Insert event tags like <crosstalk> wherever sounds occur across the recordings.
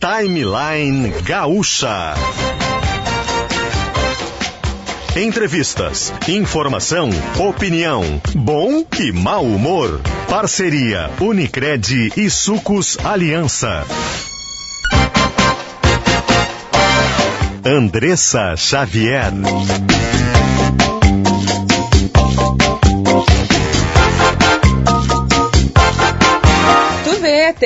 Timeline Gaúcha. Entrevistas, informação, opinião, bom e mau humor. Parceria Unicred e Sucos Aliança. Andressa Xavier.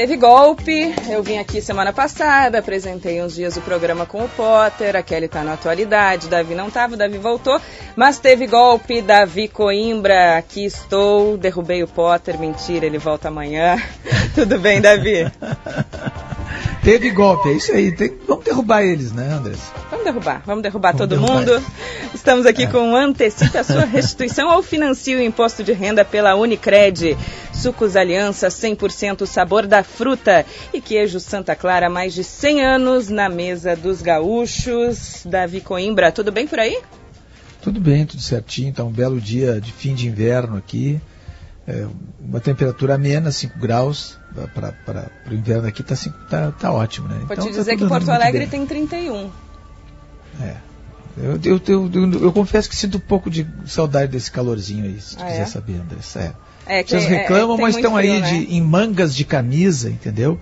Teve golpe. Eu vim aqui semana passada, apresentei uns dias o programa com o Potter. A Kelly tá na atualidade, Davi não tava, Davi voltou. Mas teve golpe, Davi Coimbra, aqui estou. Derrubei o Potter, mentira, ele volta amanhã. <laughs> Tudo bem, Davi? <laughs> Teve golpe, é isso aí. Tem, vamos derrubar eles, né, Andrés? Vamos derrubar, vamos derrubar vamos todo derrubar mundo. Eles. Estamos aqui é. com antecipe a sua restituição ou financie o imposto de renda pela Unicred. Sucos Aliança 100% sabor da fruta e queijo Santa Clara mais de 100 anos na mesa dos gaúchos. Davi Coimbra, tudo bem por aí? Tudo bem, tudo certinho. Está um belo dia de fim de inverno aqui. É, uma temperatura amena, 5 graus para o inverno aqui está tá, tá ótimo, né? Vou então, te tá dizer tá que Porto Alegre tem 31. É. Eu, eu, eu, eu, eu confesso que sinto um pouco de saudade desse calorzinho aí, se tu ah, quiser é? saber, Andressa. É. É, Vocês é, reclamam, é, mas estão aí né? de, em mangas de camisa, entendeu?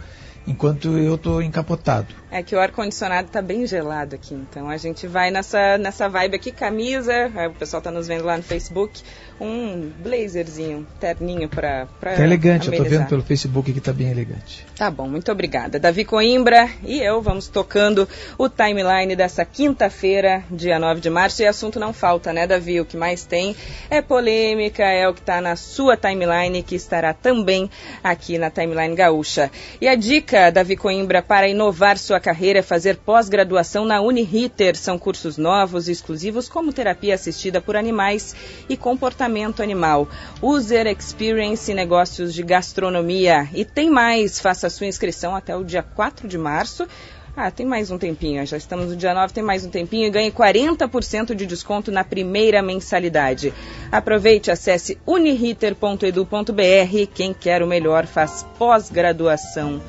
Enquanto eu estou encapotado. É que o ar-condicionado está bem gelado aqui, então a gente vai nessa, nessa vibe aqui, camisa, o pessoal está nos vendo lá no Facebook, um blazerzinho, terninho para Tá elegante, amenizar. eu tô vendo pelo Facebook que tá bem elegante. Tá bom, muito obrigada. Davi Coimbra e eu vamos tocando o timeline dessa quinta-feira, dia 9 de março, e assunto não falta, né, Davi? O que mais tem é polêmica, é o que está na sua timeline, que estará também aqui na timeline gaúcha. E a dica, Davi Coimbra, para inovar sua carreira é fazer pós-graduação na Uniriter. São cursos novos e exclusivos como terapia assistida por animais e comportamento animal, User Experience Negócios de Gastronomia. E tem mais, faça sua inscrição até o dia 4 de março. Ah, tem mais um tempinho, já estamos no dia 9, tem mais um tempinho e ganhe 40% de desconto na primeira mensalidade. Aproveite, acesse uniriter.edu.br. Quem quer o melhor faz pós-graduação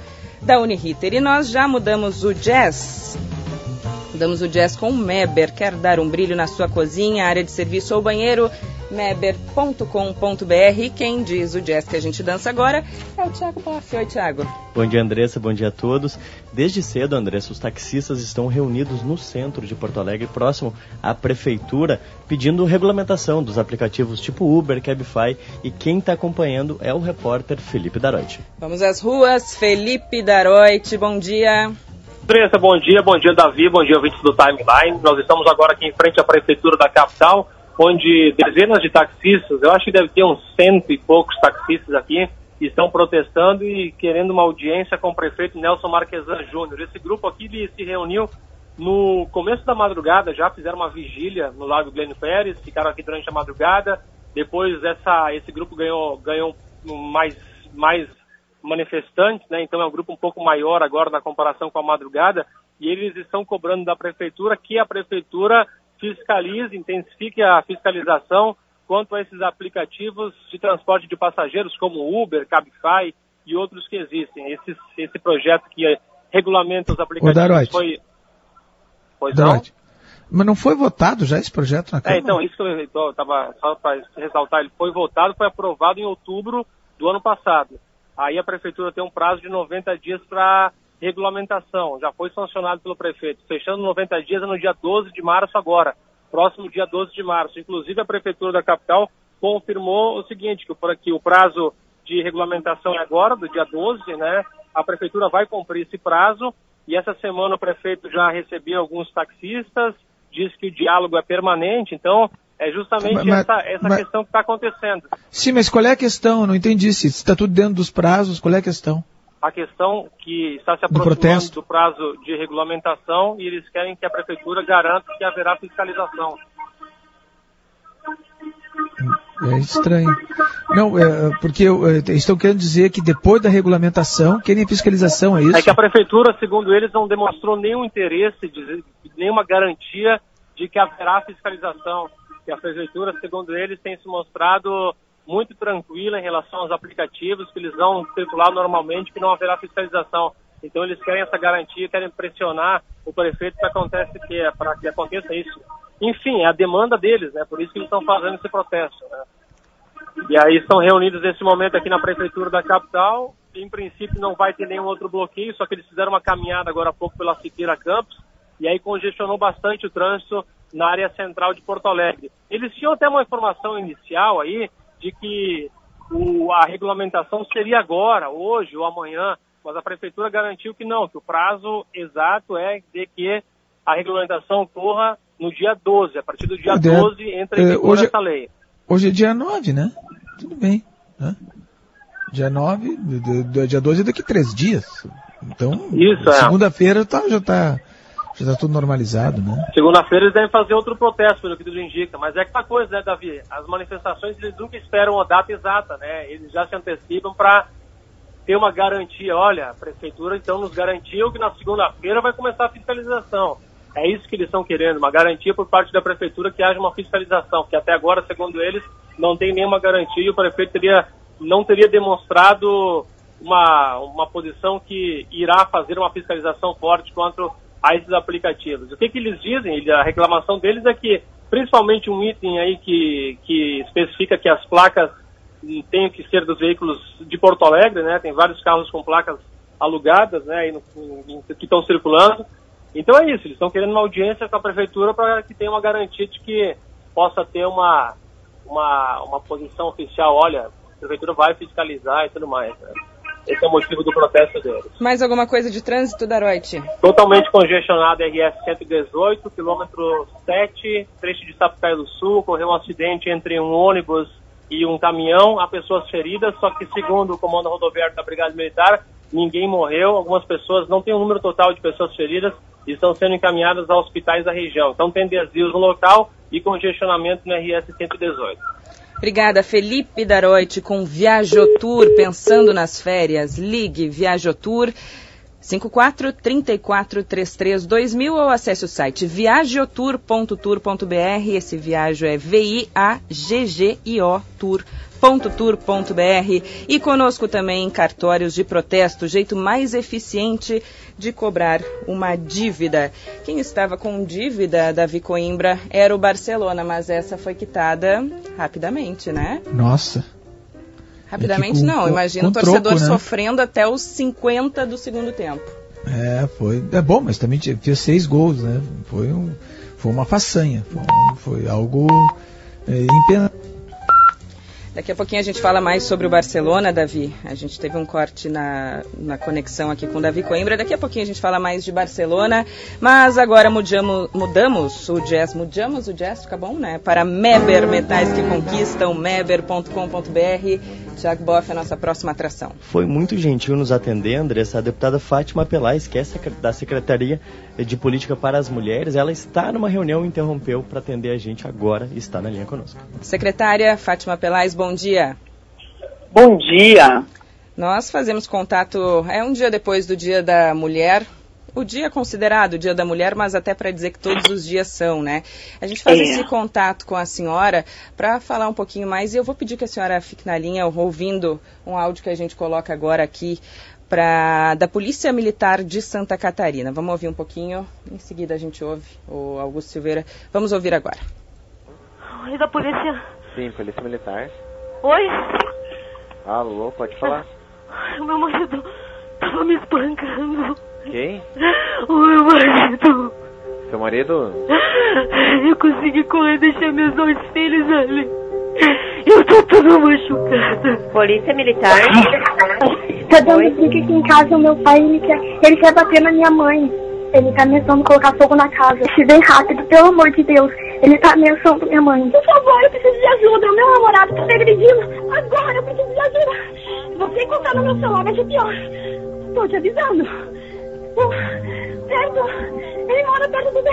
da Uniriter. E nós já mudamos o jazz. Mudamos o jazz com o Meber. Quer dar um brilho na sua cozinha, área de serviço ou banheiro? meber.com.br. E quem diz o jazz que a gente dança agora é o Thiago Boff. Oi, Thiago. Bom dia, Andressa. Bom dia a todos. Desde cedo, Andressa, os taxistas estão reunidos no centro de Porto Alegre, próximo à prefeitura, pedindo regulamentação dos aplicativos tipo Uber, Cabify. E quem está acompanhando é o repórter Felipe Daroit. Vamos às ruas. Felipe Daroit, bom dia. Andressa, bom dia, bom dia Davi, bom dia ouvintes do Timeline. Nós estamos agora aqui em frente à Prefeitura da capital, onde dezenas de taxistas, eu acho que deve ter uns cento e poucos taxistas aqui, estão protestando e querendo uma audiência com o prefeito Nelson Marquesan Júnior. Esse grupo aqui se reuniu no começo da madrugada, já fizeram uma vigília no Lago Glênio Pérez, ficaram aqui durante a madrugada. Depois essa, esse grupo ganhou, ganhou mais, mais manifestantes, né? então é um grupo um pouco maior agora na comparação com a madrugada, e eles estão cobrando da prefeitura que a prefeitura fiscalize, intensifique a fiscalização quanto a esses aplicativos de transporte de passageiros, como Uber, Cabify e outros que existem. Esse, esse projeto que regulamenta os aplicativos foi... Pois Darote. Mas não foi votado já esse projeto na Câmara? É, então, isso que eu estava só para ressaltar, ele foi votado, foi aprovado em outubro do ano passado. Aí a prefeitura tem um prazo de 90 dias para regulamentação, já foi sancionado pelo prefeito. Fechando 90 dias é no dia 12 de março agora, próximo dia 12 de março. Inclusive a prefeitura da capital confirmou o seguinte, que por aqui o prazo de regulamentação é agora, do dia 12, né? A prefeitura vai cumprir esse prazo e essa semana o prefeito já recebeu alguns taxistas, diz que o diálogo é permanente, então é justamente mas, essa, essa mas, questão que está acontecendo. Sim, mas qual é a questão? Não entendi. Se está tudo dentro dos prazos, qual é a questão? a questão que está se aproximando do, do prazo de regulamentação e eles querem que a prefeitura garanta que haverá fiscalização. É estranho. Não, é, porque é, estão querendo dizer que depois da regulamentação querem fiscalização, é isso? É que a prefeitura, segundo eles, não demonstrou nenhum interesse, de, nenhuma garantia de que haverá fiscalização. Que a prefeitura, segundo eles, tem se mostrado muito tranquila em relação aos aplicativos, que eles vão circular normalmente, que não haverá fiscalização. Então eles querem essa garantia, querem pressionar o prefeito para aconteça que para que aconteça isso. Enfim, é a demanda deles, né? Por isso que eles estão fazendo esse protesto. Né? E aí estão reunidos nesse momento aqui na prefeitura da capital. Em princípio não vai ter nenhum outro bloqueio, só que eles fizeram uma caminhada agora há pouco pela Siqueira Campos e aí congestionou bastante o trânsito na área central de Porto Alegre. Eles tinham até uma informação inicial aí de que o, a regulamentação seria agora, hoje ou amanhã, mas a prefeitura garantiu que não, que o prazo exato é de que a regulamentação ocorra no dia 12, a partir do dia 12 entra em é, vigor hoje, essa lei. Hoje é dia 9, né? Tudo bem. Né? Dia 9, dia 12 é daqui três dias. Então, é. segunda-feira tá, já está já está tudo normalizado, né? Segunda-feira eles devem fazer outro protesto, pelo que tudo indica. Mas é aquela coisa, né, Davi? As manifestações eles nunca esperam a data exata, né? Eles já se antecipam para ter uma garantia. Olha, a prefeitura então nos garantiu que na segunda-feira vai começar a fiscalização. É isso que eles estão querendo, uma garantia por parte da prefeitura que haja uma fiscalização, que até agora, segundo eles, não tem nenhuma garantia e o prefeito teria, não teria demonstrado uma, uma posição que irá fazer uma fiscalização forte contra a esses aplicativos. O que, que eles dizem? A reclamação deles é que, principalmente um item aí que, que especifica que as placas têm que ser dos veículos de Porto Alegre, né? Tem vários carros com placas alugadas, né? No, que estão circulando. Então é isso, eles estão querendo uma audiência com a prefeitura para que tenha uma garantia de que possa ter uma, uma, uma posição oficial, olha, a prefeitura vai fiscalizar e tudo mais. Né? Esse é o motivo do protesto deles. Mais alguma coisa de trânsito, Daroite? Totalmente congestionado RS 118, quilômetro 7, trecho de Sapucaia do Sul. Ocorreu um acidente entre um ônibus e um caminhão. Há pessoas feridas, só que segundo o comando rodoviário da Brigada Militar, ninguém morreu. Algumas pessoas, não tem um número total de pessoas feridas, estão sendo encaminhadas a hospitais da região. Então tem desvios no local e congestionamento no RS 118. Obrigada, Felipe Daroit, com Viajotour, pensando nas férias. Ligue Viajotour 54 34 33 2000 ou acesse o site viajotour.tour.br. Esse viajo é V-I-A-G-G-I-O Tour www.tour.br e conosco também cartórios de protesto, jeito mais eficiente de cobrar uma dívida. Quem estava com dívida, Davi Coimbra, era o Barcelona, mas essa foi quitada rapidamente, né? Nossa. Rapidamente com, não, imagina o torcedor troco, né? sofrendo até os 50 do segundo tempo. É, foi. É bom, mas também fez seis gols, né? Foi, um, foi uma façanha. Foi, foi algo é, impensável Daqui a pouquinho a gente fala mais sobre o Barcelona, Davi. A gente teve um corte na, na conexão aqui com o Davi Coimbra. Daqui a pouquinho a gente fala mais de Barcelona. Mas agora mudamos, mudamos o jazz. Mudamos o jazz, fica bom, né? Para Meber Metais que Conquistam, meber.com.br. Tiago Boff, a nossa próxima atração. Foi muito gentil nos atender, Andressa, a deputada Fátima Pelais, que é da Secretaria de Política para as Mulheres. Ela está numa reunião, interrompeu para atender a gente agora e está na linha conosco. Secretária Fátima Pelais, bom dia. Bom dia. Nós fazemos contato, é um dia depois do Dia da Mulher, o dia considerado o Dia da Mulher, mas até para dizer que todos os dias são, né? A gente faz é. esse contato com a senhora para falar um pouquinho mais e eu vou pedir que a senhora fique na linha ouvindo um áudio que a gente coloca agora aqui pra, da Polícia Militar de Santa Catarina. Vamos ouvir um pouquinho, em seguida a gente ouve o Augusto Silveira. Vamos ouvir agora. Oi, da polícia? Sim, Polícia Militar. Oi? Alô, pode falar. Meu marido tava me espancando. Quem? <laughs> O meu marido. Seu marido? Eu consegui correr, deixei meus dois filhos ali. Eu tô toda machucada. Polícia Militar? <laughs> Tá dando aqui em casa, o meu pai, ele quer, ele quer bater na minha mãe. Ele tá ameaçando colocar fogo na casa. Se vem rápido, pelo amor de Deus. Ele tá ameaçando minha mãe. Por favor, eu preciso de ajuda. O meu namorado tá me agredindo. Agora eu preciso de ajuda. Você contar no meu celular vai ser pior. Tô te avisando Ele mora perto do.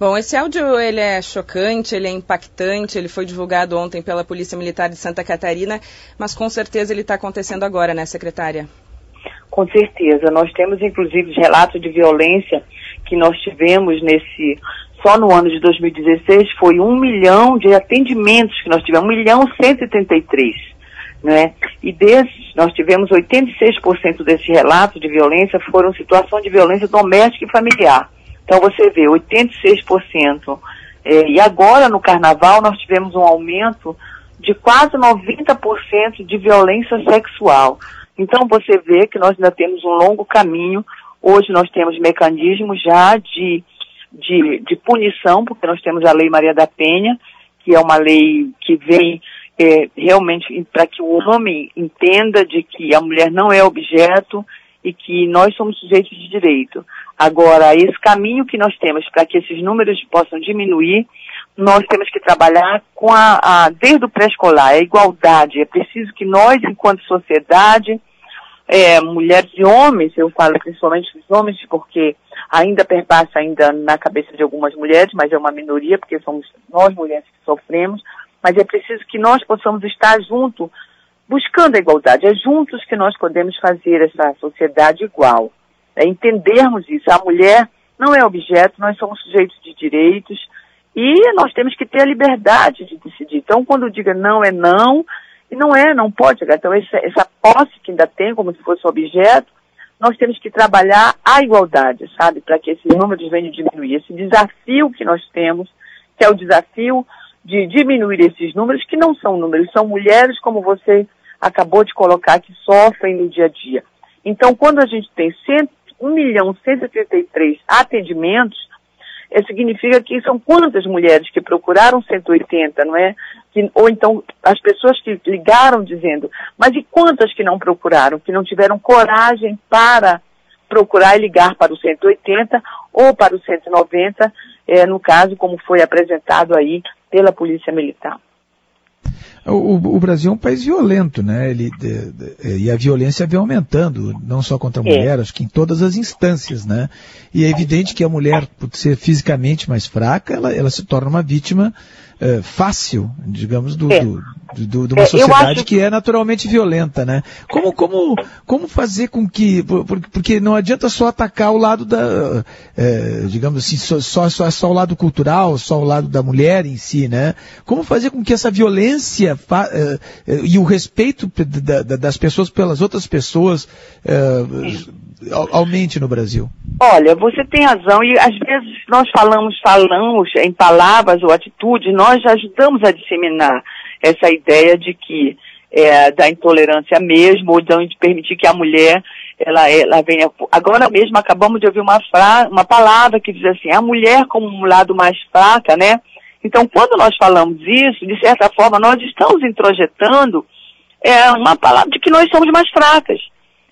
Bom, esse áudio ele é chocante, ele é impactante, ele foi divulgado ontem pela Polícia Militar de Santa Catarina, mas com certeza ele está acontecendo agora, né, secretária? Com certeza. Nós temos inclusive relatos de violência que nós tivemos nesse. Só no ano de 2016 foi um milhão de atendimentos que nós tivemos, um milhão cento e três né? E desses, nós tivemos 86% desses relatos de violência foram situação de violência doméstica e familiar. Então você vê, 86%. É, e agora no carnaval nós tivemos um aumento de quase 90% de violência sexual. Então você vê que nós ainda temos um longo caminho. Hoje nós temos mecanismos já de, de, de punição, porque nós temos a Lei Maria da Penha, que é uma lei que vem é, realmente para que o homem entenda de que a mulher não é objeto e que nós somos sujeitos de direito. Agora, esse caminho que nós temos para que esses números possam diminuir, nós temos que trabalhar com a, a desde o pré-escolar, a igualdade. É preciso que nós, enquanto sociedade, é, mulheres e homens, eu falo principalmente dos homens, porque ainda perpassa ainda na cabeça de algumas mulheres, mas é uma minoria, porque somos nós mulheres que sofremos, mas é preciso que nós possamos estar junto, buscando a igualdade. É juntos que nós podemos fazer essa sociedade igual. É entendermos isso. A mulher não é objeto, nós somos sujeitos de direitos e nós temos que ter a liberdade de decidir. Então, quando diga não é não, e não é, não pode. Então, essa, essa posse que ainda tem como se fosse objeto, nós temos que trabalhar a igualdade, sabe, para que esses números venham diminuir. Esse desafio que nós temos, que é o desafio de diminuir esses números, que não são números, são mulheres, como você acabou de colocar, que sofrem no dia a dia. Então, quando a gente tem 1 milhão 133 atendimentos, é, significa que são quantas mulheres que procuraram 180, não é? Que, ou então as pessoas que ligaram dizendo, mas e quantas que não procuraram, que não tiveram coragem para procurar e ligar para o 180 ou para o 190, é, no caso como foi apresentado aí pela Polícia Militar. O, o, Brasil é um país violento, né? Ele, de, de, e a violência vem aumentando, não só contra a é. mulher, é. acho que em todas as instâncias, né? E é evidente que a mulher, por ser fisicamente mais fraca, ela, ela se torna uma vítima uh, fácil, digamos, do, é. do, do, de uma é, sociedade que é naturalmente violenta, né? Como, como, como fazer com que, porque não adianta só atacar o lado da, é, digamos assim, só, só, só, só o lado cultural, só o lado da mulher em si, né? Como fazer com que essa violência é, é, e o respeito da, da, das pessoas pelas outras pessoas aumente no Brasil? Olha, você tem razão e às vezes nós falamos, falamos em palavras ou atitudes, nós ajudamos a disseminar essa ideia de que é, da intolerância mesmo, ou de permitir que a mulher ela, ela venha. Agora mesmo acabamos de ouvir uma, fra... uma palavra que diz assim, a mulher como um lado mais fraca, né? Então, quando nós falamos isso, de certa forma, nós estamos introjetando é, uma palavra de que nós somos mais fracas.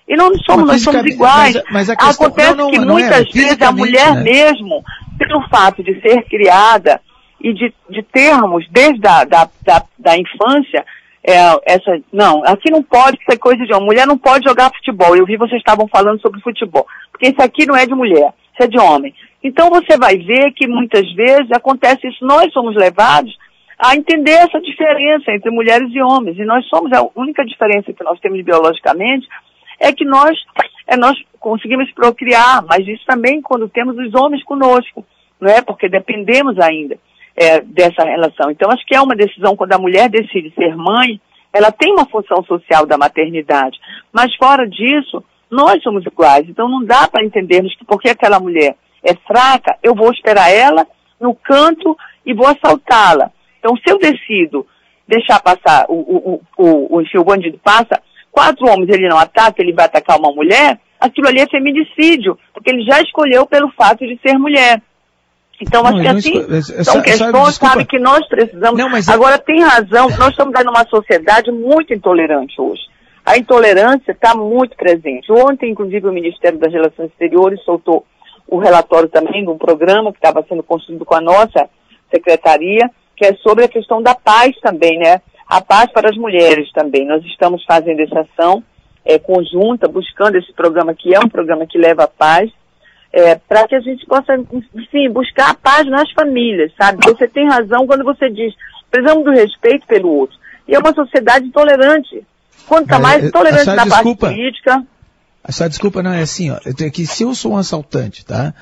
E não somos, nós somos iguais. Mas, mas questão, Acontece não, não, que não é, muitas é, vezes a mulher né? mesmo, pelo fato de ser criada e de, de termos, desde a da, da, da infância, é, essa, não, aqui não pode ser coisa de homem. Mulher não pode jogar futebol. Eu vi vocês estavam falando sobre futebol. Porque isso aqui não é de mulher, isso é de homem. Então você vai ver que muitas vezes acontece isso. Nós somos levados a entender essa diferença entre mulheres e homens. E nós somos, a única diferença que nós temos biologicamente é que nós, é, nós conseguimos procriar, mas isso também quando temos os homens conosco, não é? Porque dependemos ainda é, dessa relação. Então, acho que é uma decisão quando a mulher decide ser mãe, ela tem uma função social da maternidade. Mas fora disso, nós somos iguais. Então, não dá para entendermos que porque aquela mulher é fraca, eu vou esperar ela no canto e vou assaltá-la. Então, se eu decido deixar passar, o, o, o, o, se o bandido passa, quatro homens ele não ataca, ele vai atacar uma mulher, aquilo ali é feminicídio, porque ele já escolheu pelo fato de ser mulher. Então, acho que assim, são questões, sabe, que nós precisamos. Não, mas... Agora, tem razão, nós estamos numa sociedade muito intolerante hoje. A intolerância está muito presente. Ontem, inclusive, o Ministério das Relações Exteriores soltou o relatório também de um programa que estava sendo construído com a nossa secretaria, que é sobre a questão da paz também, né? A paz para as mulheres também. Nós estamos fazendo essa ação é, conjunta, buscando esse programa que é um programa que leva a paz é, para que a gente possa, enfim, buscar a paz nas famílias, sabe? Você tem razão quando você diz, precisamos do respeito pelo outro. E é uma sociedade intolerante. Quanto é, mais intolerante na desculpa, parte política... Essa desculpa não é assim, ó. É que se eu sou um assaltante, tá?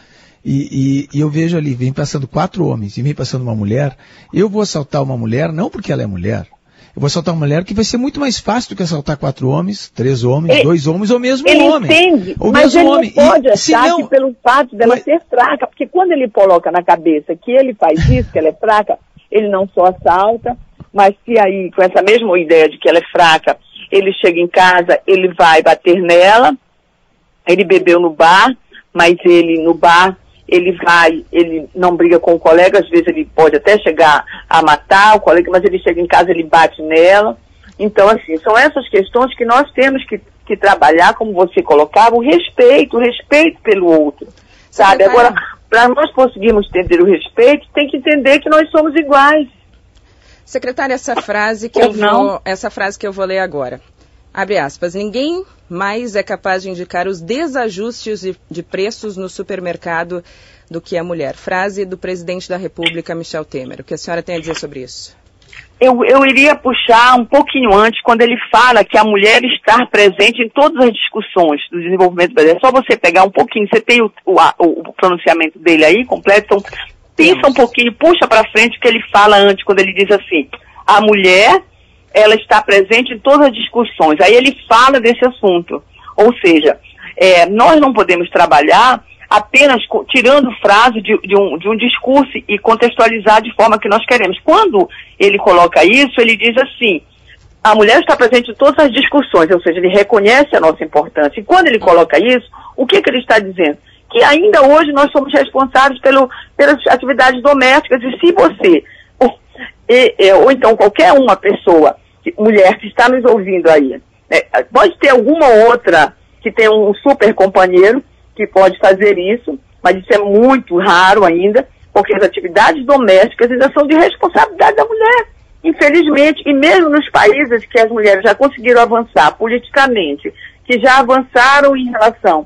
E, e, e, eu vejo ali, vem passando quatro homens e vem passando uma mulher, eu vou assaltar uma mulher não porque ela é mulher, eu vou assaltar uma mulher que vai ser muito mais fácil do que assaltar quatro homens, três homens, ele, dois homens ou mesmo um homem. Entende, ou mas mesmo ele homem. não pode e, achar não... que pelo fato dela mas... ser fraca, porque quando ele coloca na cabeça que ele faz isso, que ela é fraca, ele não só assalta, mas se aí, com essa mesma ideia de que ela é fraca, ele chega em casa, ele vai bater nela, ele bebeu no bar, mas ele no bar ele vai, ele não briga com o colega, às vezes ele pode até chegar a matar o colega, mas ele chega em casa, ele bate nela. Então, assim, são essas questões que nós temos que, que trabalhar, como você colocava, o respeito, o respeito pelo outro. Sabe? Agora, para nós conseguirmos entender o respeito, tem que entender que nós somos iguais. Secretária, essa frase que eu vou, essa frase que eu vou ler agora. Abre aspas. Ninguém mais é capaz de indicar os desajustes de, de preços no supermercado do que a mulher. Frase do presidente da República, Michel Temer. O que a senhora tem a dizer sobre isso? Eu, eu iria puxar um pouquinho antes, quando ele fala que a mulher está presente em todas as discussões do desenvolvimento brasileiro. É só você pegar um pouquinho, você tem o, o, o pronunciamento dele aí completo, então pensa um pouquinho, puxa para frente o que ele fala antes, quando ele diz assim, a mulher, ela está presente em todas as discussões. Aí ele fala desse assunto. Ou seja, é, nós não podemos trabalhar apenas tirando frase de, de, um, de um discurso e contextualizar de forma que nós queremos. Quando ele coloca isso, ele diz assim, a mulher está presente em todas as discussões, ou seja, ele reconhece a nossa importância. E quando ele coloca isso, o que, que ele está dizendo? Que ainda hoje nós somos responsáveis pelo, pelas atividades domésticas e se você, ou, e, ou então qualquer uma pessoa, mulher que está nos ouvindo aí, né, pode ter alguma outra que tem um super companheiro, que pode fazer isso, mas isso é muito raro ainda, porque as atividades domésticas ainda são de responsabilidade da mulher. Infelizmente, e mesmo nos países que as mulheres já conseguiram avançar politicamente, que já avançaram em relação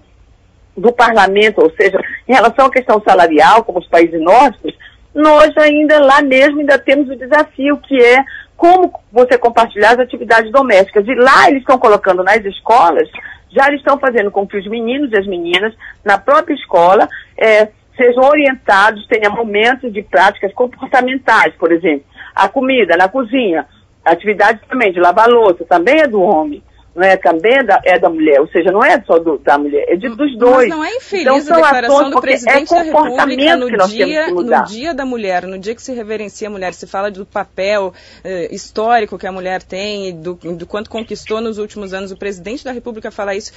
do parlamento, ou seja, em relação à questão salarial, como os países nórdicos, nós ainda lá mesmo ainda temos o desafio que é como você compartilhar as atividades domésticas. E lá eles estão colocando nas escolas já estão fazendo com que os meninos e as meninas, na própria escola, é, sejam orientados, tenham momentos de práticas comportamentais, por exemplo. A comida na cozinha, atividade também de lavar louça, também é do homem não é também é da, é da mulher, ou seja, não é só do, da mulher, é de, dos dois. Mas não é infeliz então, a declaração do presidente é da República no dia, no dia da mulher, no dia que se reverencia a mulher, se fala do papel eh, histórico que a mulher tem, do, do quanto conquistou nos últimos anos, o presidente da República fala isso.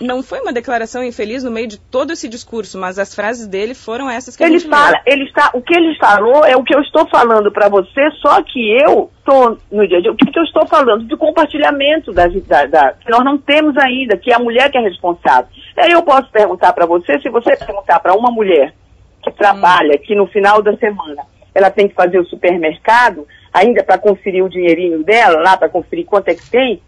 Não foi uma declaração infeliz no meio de todo esse discurso, mas as frases dele foram essas que ele a gente fala, ele está, o que ele falou é o que eu estou falando para você, só que eu estou no dia a dia. O que, que eu estou falando? De compartilhamento da, da, da, que nós não temos ainda, que é a mulher que é responsável. Aí eu posso perguntar para você, se você perguntar para uma mulher que trabalha, que no final da semana ela tem que fazer o supermercado, ainda para conferir o dinheirinho dela, lá para conferir quanto é que tem,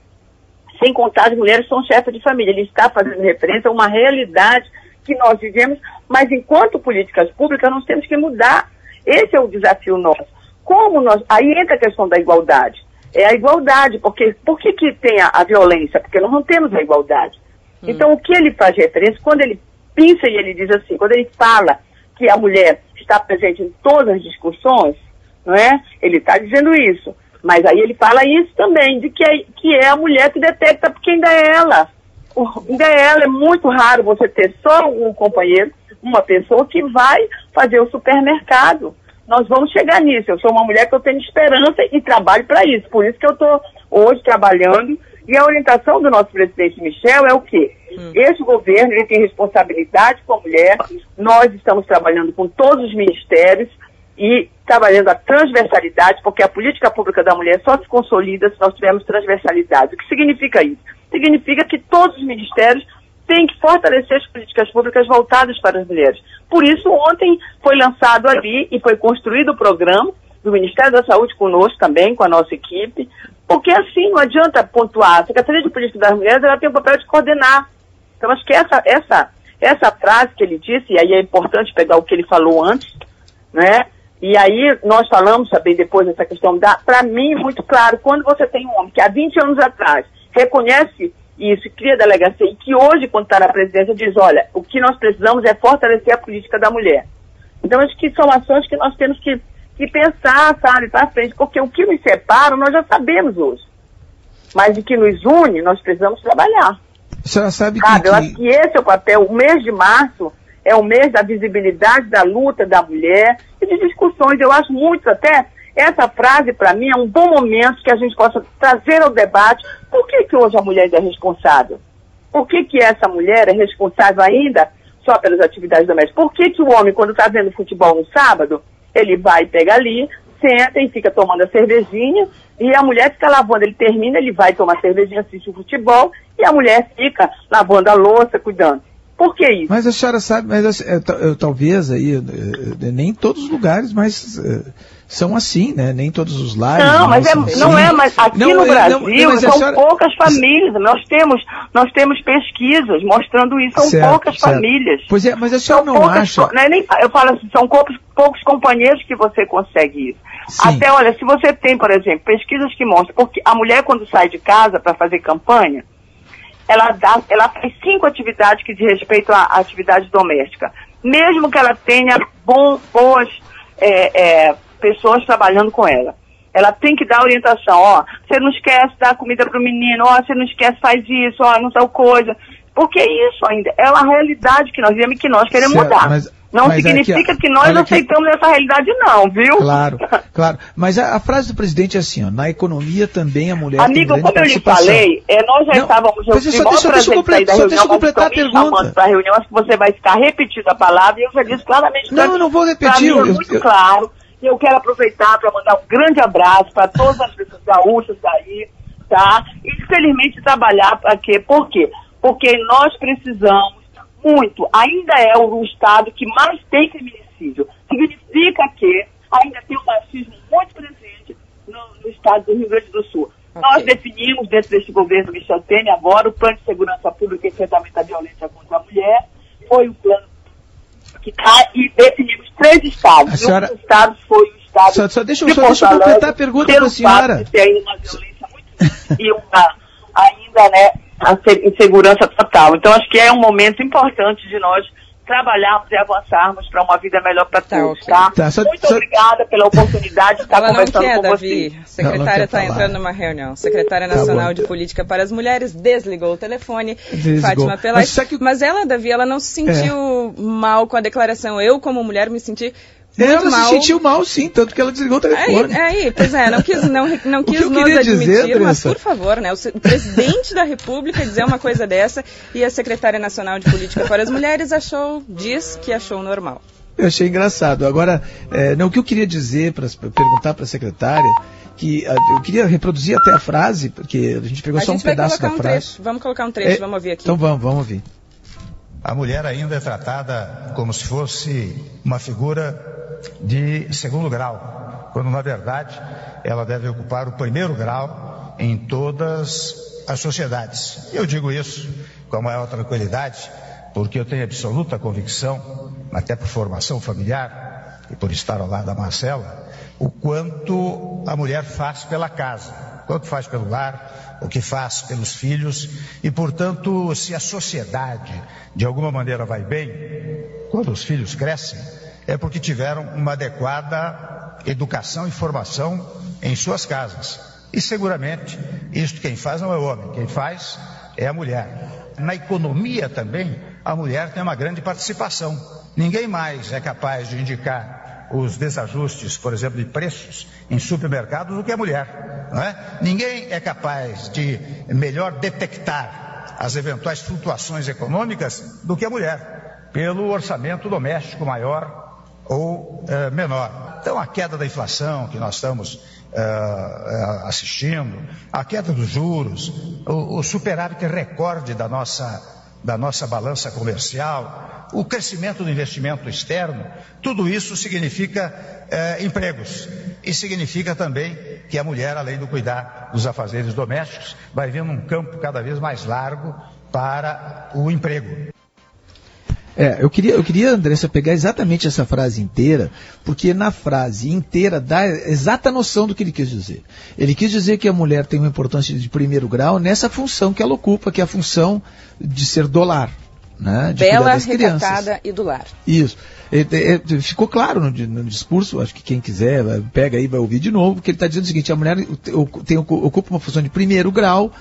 sem contar as mulheres são chefes de família. Ele está fazendo referência a uma realidade que nós vivemos, mas enquanto políticas públicas nós temos que mudar. Esse é o desafio nosso. Como nós. Aí entra a questão da igualdade. É a igualdade, porque por que, que tem a, a violência? Porque nós não temos a igualdade. Hum. Então, o que ele faz referência, quando ele pensa e ele diz assim, quando ele fala que a mulher está presente em todas as discussões, não é? Ele está dizendo isso. Mas aí ele fala isso também, de que é, que é a mulher que detecta, porque ainda é ela. O, ainda é ela, é muito raro você ter só um companheiro, uma pessoa que vai fazer o supermercado nós vamos chegar nisso. Eu sou uma mulher que eu tenho esperança e trabalho para isso. Por isso que eu estou hoje trabalhando. E a orientação do nosso presidente Michel é o quê? Hum. Esse governo ele tem responsabilidade com a mulher. Nós estamos trabalhando com todos os ministérios e trabalhando a transversalidade, porque a política pública da mulher só se consolida se nós tivermos transversalidade. O que significa isso? Significa que todos os ministérios tem que fortalecer as políticas públicas voltadas para as mulheres. Por isso, ontem foi lançado ali e foi construído o programa do Ministério da Saúde conosco também, com a nossa equipe, porque assim não adianta pontuar. A Secretaria de Política das Mulheres ela tem o papel de coordenar. Então, acho que essa, essa, essa frase que ele disse, e aí é importante pegar o que ele falou antes, né? E aí nós falamos também depois dessa questão da, para mim, muito claro, quando você tem um homem que há 20 anos atrás reconhece isso, cria delegacia, e que hoje, quando está na presidência, diz, olha, o que nós precisamos é fortalecer a política da mulher. Então, acho que são ações que nós temos que, que pensar, sabe, para frente, porque o que nos separa nós já sabemos hoje. Mas o que nos une, nós precisamos trabalhar. A senhora sabe que, sabe, Eu acho que esse é o papel. O mês de março é o mês da visibilidade da luta da mulher e de discussões. Eu acho muito até essa frase, para mim, é um bom momento que a gente possa trazer ao debate por que, que hoje a mulher ainda é responsável. Por que, que essa mulher é responsável ainda só pelas atividades domésticas? Por que, que o homem, quando está vendo futebol no sábado, ele vai, pega ali, senta e fica tomando a cervejinha, e a mulher fica lavando, ele termina, ele vai tomar cervejinha, assiste o futebol, e a mulher fica lavando a louça, cuidando. Por que isso? Mas a senhora sabe, mas eu, eu, talvez aí, nem todos os lugares, mas são assim, né? Nem todos os lares. Não, mas é, não é, mas aqui não, no Brasil não, são senhora... poucas famílias. Nós temos, nós temos pesquisas mostrando isso, são certo, poucas certo. famílias. Pois é, mas a senhora são não poucas, acha. Não é nem, eu falo assim, são poucos, poucos companheiros que você consegue isso. Sim. Até, olha, se você tem, por exemplo, pesquisas que mostram, porque a mulher quando sai de casa para fazer campanha, ela, dá, ela faz cinco atividades que diz respeito à, à atividade doméstica. Mesmo que ela tenha bom, boas é, é, pessoas trabalhando com ela. Ela tem que dar orientação, ó, você não esquece dar comida para o menino, ó, você não esquece, faz isso, ó, não tal coisa. Porque isso ainda é uma realidade que nós vivemos e que nós queremos certo, mudar. Mas não Mas significa aqui, que nós aceitamos essa realidade, não, viu? Claro, <laughs> claro. Mas a, a, frase do presidente é assim, ó, na economia também a mulher Amigo, tem como eu lhe falei, é, nós já não, estávamos... Mas só, deixa, deixa eu completar, só deixa eu completar a pergunta. Para a reunião, acho que você vai ficar repetindo a palavra e eu já disse claramente... Não, eu não vou repetir. Mim, é muito eu, claro. E eu quero aproveitar para mandar um grande abraço para todas as pessoas gaúchas daí, tá? E, infelizmente, trabalhar para quê? Por quê? Porque nós precisamos muito. Ainda é o estado que mais tem feminicídio. Significa que ainda tem um machismo muito presente no, no estado do Rio Grande do Sul. Okay. Nós definimos, dentro deste governo Michel Temer, agora, o Plano de Segurança Pública e Enfrentamento à Violência contra a Mulher. Foi um plano que cai e definimos três estados. senhora... Um dos estados foi o estado só, só deixa, de só deixa eu completar a pergunta para a senhora. Tem uma violência muito e uma ainda, né, a insegurança total. Então, acho que é um momento importante de nós trabalharmos e avançarmos para uma vida melhor para tá, todos, okay. tá? tá só, Muito só... obrigada pela oportunidade de estar Ela conversando não quer, com Davi. você. Secretária está entrando numa reunião. Secretária tá Nacional tá de Política para as Mulheres desligou o telefone. Desligou. Fátima Pelai. Mas, que... Mas ela, Davi, ela não se sentiu é. mal com a declaração. Eu, como mulher, me senti ela mal. se sentiu mal, sim, tanto que ela desligou o telefone. Aí, aí pois é, não quis, não, não <laughs> quis nos admitir, dizer, mas por favor, né? O, presidente da República dizer uma coisa dessa e a secretária nacional de política para as mulheres achou, diz que achou normal. Eu achei engraçado. Agora, é, não, o que eu queria dizer, para perguntar para a secretária, que eu queria reproduzir até a frase, porque a gente pegou a só gente um pedaço da um frase. Trecho. Vamos colocar um trecho, é, vamos ouvir aqui. Então vamos, vamos ouvir. A mulher ainda é tratada como se fosse uma figura de segundo grau, quando na verdade ela deve ocupar o primeiro grau em todas as sociedades. Eu digo isso com a maior tranquilidade, porque eu tenho absoluta convicção, até por formação familiar e por estar ao lado da Marcela, o quanto a mulher faz pela casa, quanto faz pelo lar, o que faz pelos filhos, e portanto, se a sociedade de alguma maneira vai bem, quando os filhos crescem, é porque tiveram uma adequada educação e formação em suas casas. E seguramente, isso quem faz não é o homem, quem faz é a mulher. Na economia também, a mulher tem uma grande participação. Ninguém mais é capaz de indicar os desajustes, por exemplo, de preços em supermercados do que a mulher. Não é? Ninguém é capaz de melhor detectar as eventuais flutuações econômicas do que a mulher, pelo orçamento doméstico maior ou é, menor. Então, a queda da inflação que nós estamos é, é, assistindo, a queda dos juros, o, o superávit recorde da nossa, da nossa balança comercial, o crescimento do investimento externo, tudo isso significa é, empregos e significa também que a mulher, além do cuidar dos afazeres domésticos, vai vendo um campo cada vez mais largo para o emprego. É, eu queria, eu queria, Andressa, pegar exatamente essa frase inteira, porque na frase inteira dá exata noção do que ele quis dizer. Ele quis dizer que a mulher tem uma importância de primeiro grau nessa função que ela ocupa, que é a função de ser dolar. né, de Bela, crianças. e do lar. Isso. Ficou claro no, no, discurso, acho que quem quiser pega aí vai ouvir de novo, que ele está dizendo o seguinte, a mulher tem, ocupa uma função de primeiro grau,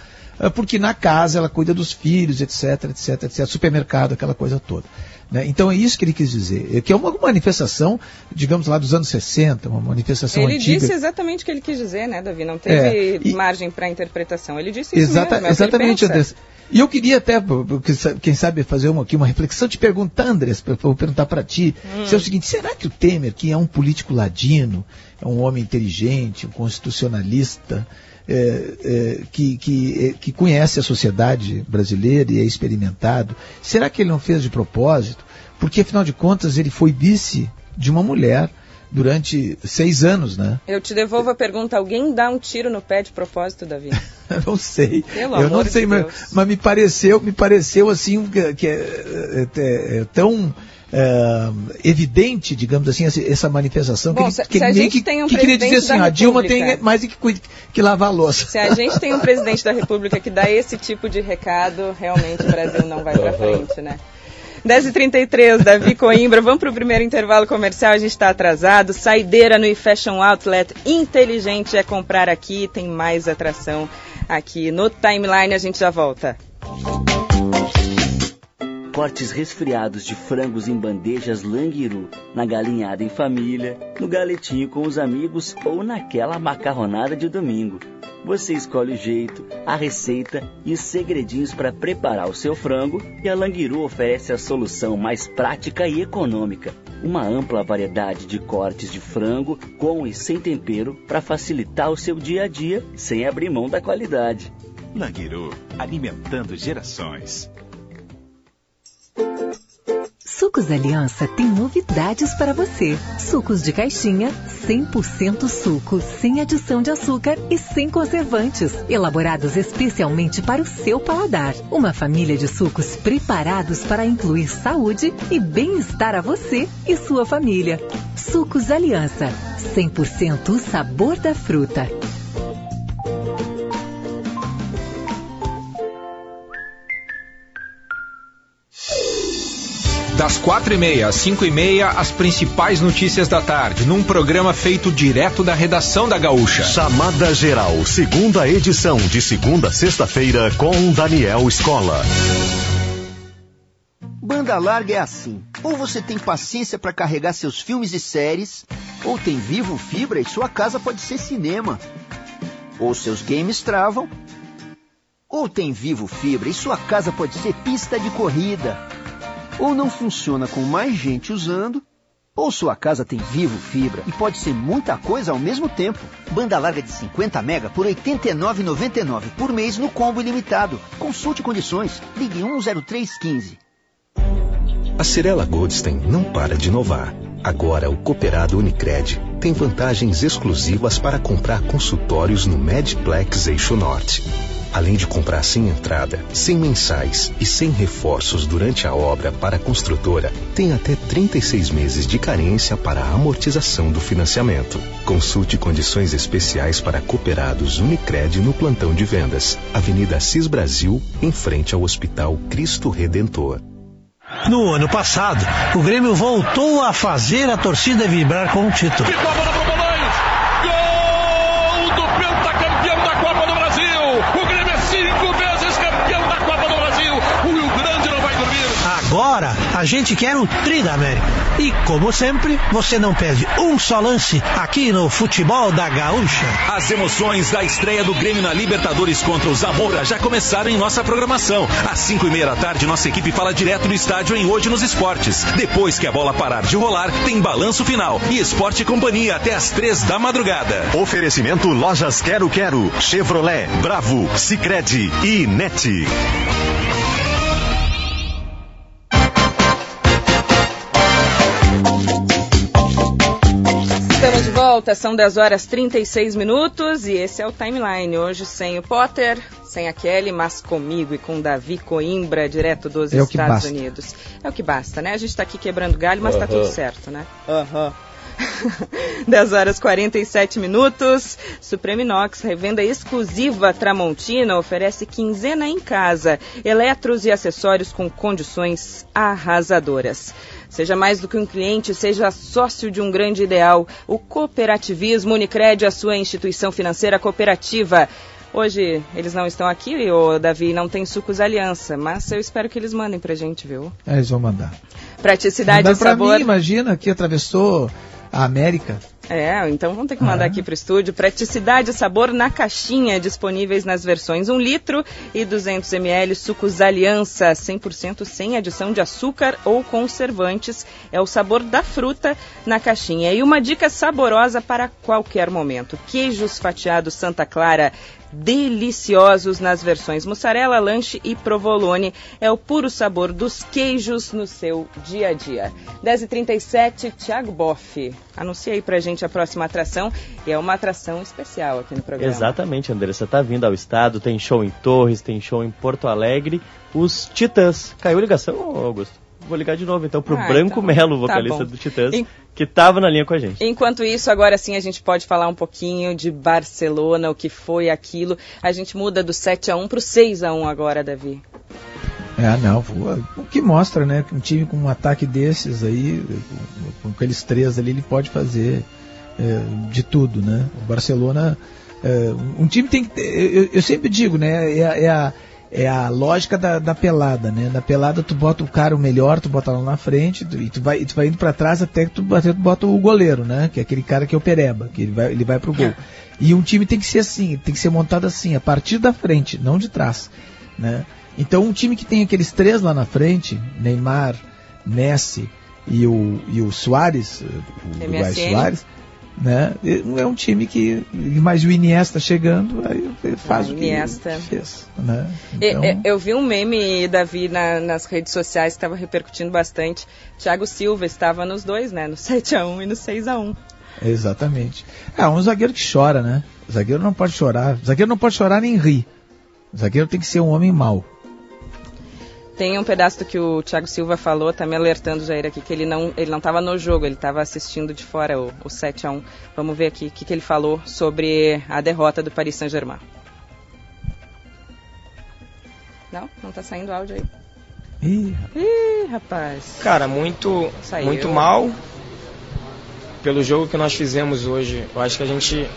porque na casa ela cuida dos filhos, etc, etc, etc, supermercado, aquela coisa toda. Né? Então é isso que ele quis dizer, que é uma manifestação, digamos lá dos anos 60, uma manifestação ele antiga. Ele disse exatamente o que ele quis dizer, né, Davi? Não teve é, e... margem para interpretação. Ele disse isso Exata, mesmo, é Exatamente, Andrés. E eu queria até, quem sabe, fazer uma, aqui uma reflexão, te perguntar, Andrés, vou perguntar para ti, hum. se é o seguinte, será que o Temer, que é um político ladino, é um homem inteligente, um constitucionalista, é, é, que, que, é, que conhece a sociedade brasileira e é experimentado, será que ele não fez de propósito? Porque, afinal de contas, ele foi vice de uma mulher durante seis anos, né? Eu te devolvo a pergunta: alguém dá um tiro no pé de propósito, Davi? <laughs> não sei. Pelo eu não sei, de mas, mas, me pareceu, me pareceu assim que é, é, é, é tão é, evidente, digamos assim, essa manifestação Bom, que, ele, que, que, um que queria dizer assim, a Dilma tem mais que, que lavar a louça. Se a gente tem um presidente da República que dá esse tipo de recado, realmente o Brasil não vai para frente, né? 10h33, Davi Coimbra. Vamos para o primeiro intervalo comercial, a gente está atrasado. Saideira no eFashion Outlet. Inteligente é comprar aqui, tem mais atração aqui no Timeline. A gente já volta. Cortes resfriados de frangos em bandejas Languiru, na galinhada em família, no galetinho com os amigos ou naquela macarronada de domingo. Você escolhe o jeito, a receita e os segredinhos para preparar o seu frango e a Languiru oferece a solução mais prática e econômica. Uma ampla variedade de cortes de frango com e sem tempero para facilitar o seu dia a dia sem abrir mão da qualidade. Languiru, alimentando gerações. Sucos Aliança tem novidades para você. Sucos de caixinha, 100% suco, sem adição de açúcar e sem conservantes. Elaborados especialmente para o seu paladar. Uma família de sucos preparados para incluir saúde e bem-estar a você e sua família. Sucos Aliança, 100% o sabor da fruta. Das quatro e meia às cinco e meia, as principais notícias da tarde, num programa feito direto da redação da Gaúcha. Chamada Geral, segunda edição, de segunda a sexta-feira, com Daniel Escola. Banda larga é assim. Ou você tem paciência para carregar seus filmes e séries, ou tem Vivo Fibra e sua casa pode ser cinema. Ou seus games travam, ou tem Vivo Fibra e sua casa pode ser pista de corrida ou não funciona com mais gente usando, ou sua casa tem vivo fibra e pode ser muita coisa ao mesmo tempo. Banda larga de 50 mega por R$ 89,99 por mês no combo ilimitado. Consulte condições. Ligue 10315. A Cirela Goldstein não para de inovar. Agora o cooperado Unicred tem vantagens exclusivas para comprar consultórios no Medplex Eixo Norte. Além de comprar sem entrada, sem mensais e sem reforços durante a obra para a construtora, tem até 36 meses de carência para a amortização do financiamento. Consulte condições especiais para cooperados Unicred no plantão de vendas. Avenida Cis Brasil, em frente ao Hospital Cristo Redentor. No ano passado, o Grêmio voltou a fazer a torcida vibrar com o título. A gente quer o Tri da América. E como sempre, você não perde um só lance aqui no Futebol da Gaúcha. As emoções da estreia do Grêmio na Libertadores contra o Zamora já começaram em nossa programação. Às 5 e meia da tarde, nossa equipe fala direto do estádio em Hoje nos Esportes. Depois que a bola parar de rolar, tem balanço final e Esporte e Companhia até às três da madrugada. Oferecimento Lojas Quero Quero, Chevrolet, Bravo, Sicredi e NET. Volta, são 10 horas 36 minutos e esse é o Timeline. Hoje sem o Potter, sem a Kelly, mas comigo e com Davi Coimbra, direto dos é Estados Unidos. É o que basta, né? A gente está aqui quebrando galho, mas está uh -huh. tudo certo, né? Aham. Uh -huh. 10 horas 47 minutos. Supremo Inox, revenda exclusiva Tramontina, oferece quinzena em casa, eletros e acessórios com condições arrasadoras. Seja mais do que um cliente, seja sócio de um grande ideal. O cooperativismo Unicred, a sua instituição financeira cooperativa. Hoje eles não estão aqui, o Davi não tem sucos aliança, mas eu espero que eles mandem pra gente, viu? É, eles vão mandar. Praticidade e sabor. Mim, imagina que atravessou a América. É, então vamos ter que mandar ah. aqui para o estúdio. Praticidade e sabor na caixinha, disponíveis nas versões 1 litro e 200 ml. Sucos Aliança, 100% sem adição de açúcar ou conservantes. É o sabor da fruta na caixinha. E uma dica saborosa para qualquer momento. Queijos fatiados Santa Clara deliciosos nas versões mussarela, lanche e provolone. É o puro sabor dos queijos no seu dia a dia. 10h37, Thiago Boff. Anuncia aí pra gente a próxima atração. E é uma atração especial aqui no programa. Exatamente, Andressa. Tá vindo ao estado, tem show em Torres, tem show em Porto Alegre. Os Titãs. Caiu ligação, Augusto? Vou ligar de novo então pro ah, Branco então, Melo, vocalista tá do Titãs, em... que estava na linha com a gente. Enquanto isso, agora sim a gente pode falar um pouquinho de Barcelona, o que foi aquilo. A gente muda do 7 a 1 pro 6 a 1 agora, Davi. É, não, o que mostra, né, que um time com um ataque desses aí, com aqueles três ali, ele pode fazer é, de tudo, né? O Barcelona, é, um time tem que, eu, eu sempre digo, né, é, é a é a lógica da, da, pelada, né? Na pelada tu bota o cara o melhor, tu bota lá na frente tu, e tu vai, e tu vai indo para trás até que tu, até tu bota o goleiro, né? Que é aquele cara que é o pereba, que ele vai, ele vai pro gol. É. E um time tem que ser assim, tem que ser montado assim, a partir da frente, não de trás, né? Então um time que tem aqueles três lá na frente, Neymar, Messi e o, e o Soares, o Luiz Soares, né? É um time que, mais o Iniesta chegando, aí faz o, o que Iniesta. fez. Né? Então... Eu, eu, vi um meme, Davi, na, nas redes sociais que estava repercutindo bastante. Thiago Silva estava nos dois, né? No <laughs> 7x1 e no 6x1. Exatamente. É um zagueiro que chora, né? O zagueiro não pode chorar. O zagueiro não pode chorar nem rir. O zagueiro tem que ser um homem mau. Tem um pedaço do que o Thiago Silva falou, tá me alertando, Jair, aqui, que ele não ele não estava no jogo, ele estava assistindo de fora o, o 7 a 1 Vamos ver aqui o que, que ele falou sobre a derrota do Paris Saint-Germain. Não? Não está saindo áudio aí. Ih, Ih rapaz. Cara, muito, muito mal pelo jogo que nós fizemos hoje. Eu acho que a gente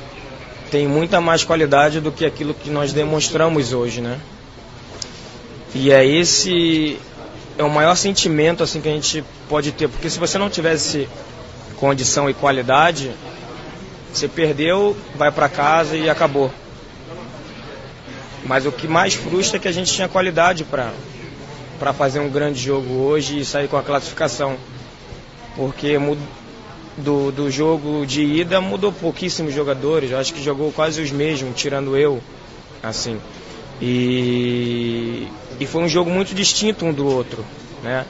tem muita mais qualidade do que aquilo que nós demonstramos hoje, né? E é esse é o maior sentimento assim que a gente pode ter, porque se você não tivesse condição e qualidade, você perdeu, vai para casa e acabou. Mas o que mais frustra é que a gente tinha qualidade para para fazer um grande jogo hoje e sair com a classificação. Porque do, do jogo de ida mudou pouquíssimos jogadores, eu acho que jogou quase os mesmos, tirando eu, assim. E, e foi um jogo muito distinto um do outro, né?